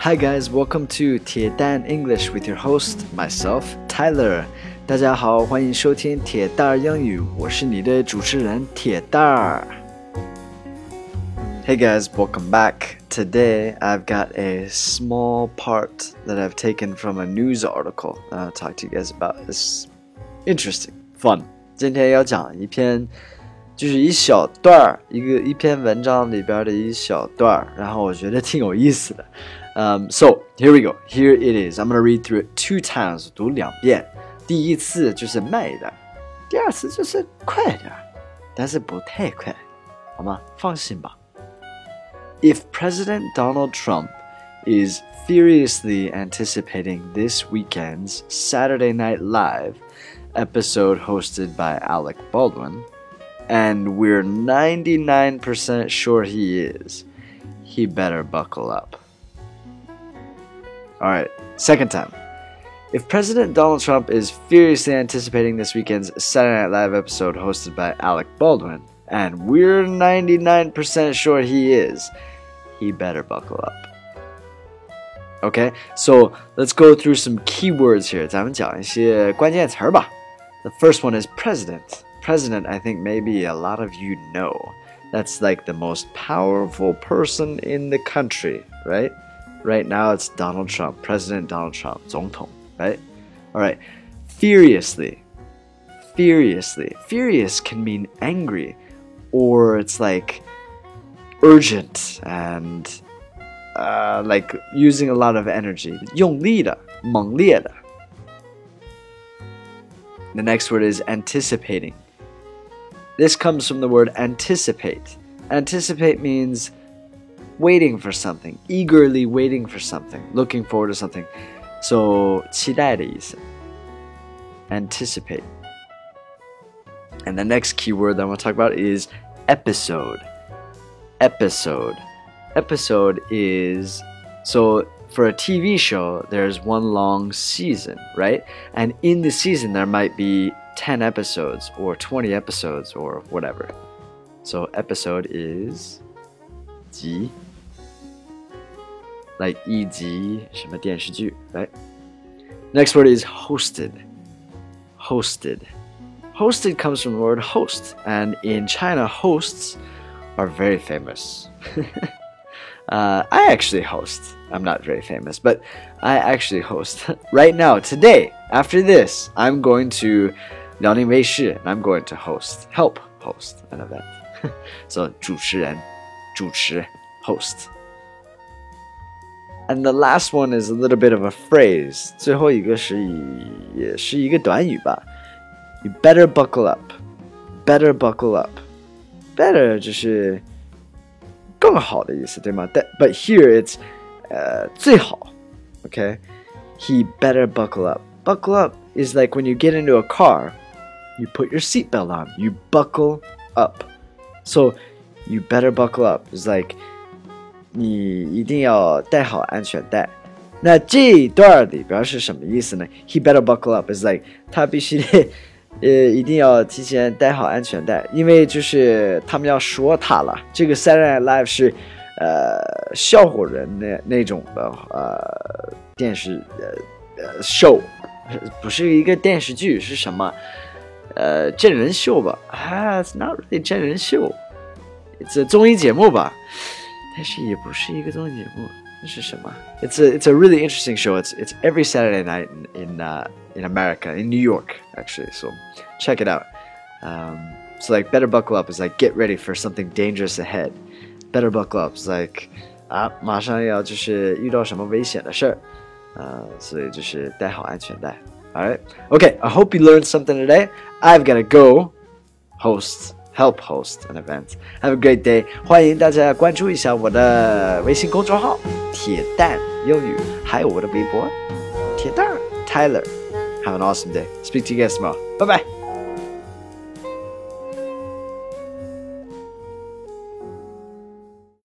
Hi guys, welcome to 铁蛋 English with your host myself Tyler. 大家好，欢迎收听铁蛋儿英语，我是你的主持人铁蛋儿。Hey guys, welcome back. Today I've got a small part that I've taken from a news article that I'll talk to you guys about. It's interesting, fun. 今天要讲一篇，就是一小段儿，一个一篇文章里边的一小段儿，然后我觉得挺有意思的。 Um, so here we go. Here it is. I'm gonna read through it two times. 读两遍。第一次就是慢一点，第二次就是快一点，但是不太快，好吗？放心吧。If President Donald Trump is furiously anticipating this weekend's Saturday Night Live episode hosted by Alec Baldwin, and we're 99% sure he is, he better buckle up. All right, second time. If President Donald Trump is furiously anticipating this weekend's Saturday Night Live episode hosted by Alec Baldwin, and we're 99% sure he is, he better buckle up. Okay, so let's go through some keywords here. 咱们讲一些关键词儿吧. The first one is president. President, I think maybe a lot of you know. That's like the most powerful person in the country, right? Right now it's Donald Trump, President Donald Trump, 总统, right? All right. Furiously. Furiously. Furious can mean angry or it's like urgent and uh, like using a lot of energy. 用力的,猛烈的. The next word is anticipating. This comes from the word anticipate. Anticipate means waiting for something, eagerly waiting for something, looking forward to something. So 期待的意思. Anticipate. And the next keyword that I want to talk about is episode. Episode. Episode is so for a TV show, there's one long season, right? And in the season, there might be 10 episodes or 20 episodes or whatever. So, episode is 集 like 一集什么电视剧, right? Next word is hosted. Hosted. Hosted comes from the word host, and in China, hosts are very famous. uh, I actually host. I'm not very famous, but I actually host. right now, today, after this, I'm going to Liaoning Weishi and I'm going to host, help host an event. so 主持人, 主持 host. And the last one is a little bit of a phrase. 最后一个是也是一个短语吧。You better buckle up. Better buckle up. Better 就是更好的意思，对吗？That but here it's 呃最好。Okay, he better buckle up. Buckle up is like when you get into a car, you put your seatbelt on. You buckle up. So you better buckle up is like 你一定要带好安全带。那这一段里边是什么意思呢？He better buckle up is like 他必须得，呃，一定要提前带好安全带，因为就是他们要说他了。这个 Saturday Night Live 是，呃，笑话人那那种的，呃，电视呃呃 show，不是一个电视剧，是什么？呃，真人秀吧？啊，It's not really 真人秀 ，It's a 综艺节目吧？但是也不是一个综艺节目，那是什么？It's a it's a really interesting show. It's it's every Saturday night in in, uh, in America, in New York, actually. So check it out. Um, so like better buckle up is like get ready for something dangerous ahead. Better buckle up is like 啊，马上要就是遇到什么危险的事儿，呃，所以就是带好安全带。All right, okay. I hope you learned something today. I've got to go host help host an event. Have a great day！欢迎大家关注一下我的微信公众号“铁蛋英语”，还有我的微博“铁蛋 Tyler”。Have an awesome day. Speak to you guys tomorrow. Bye bye.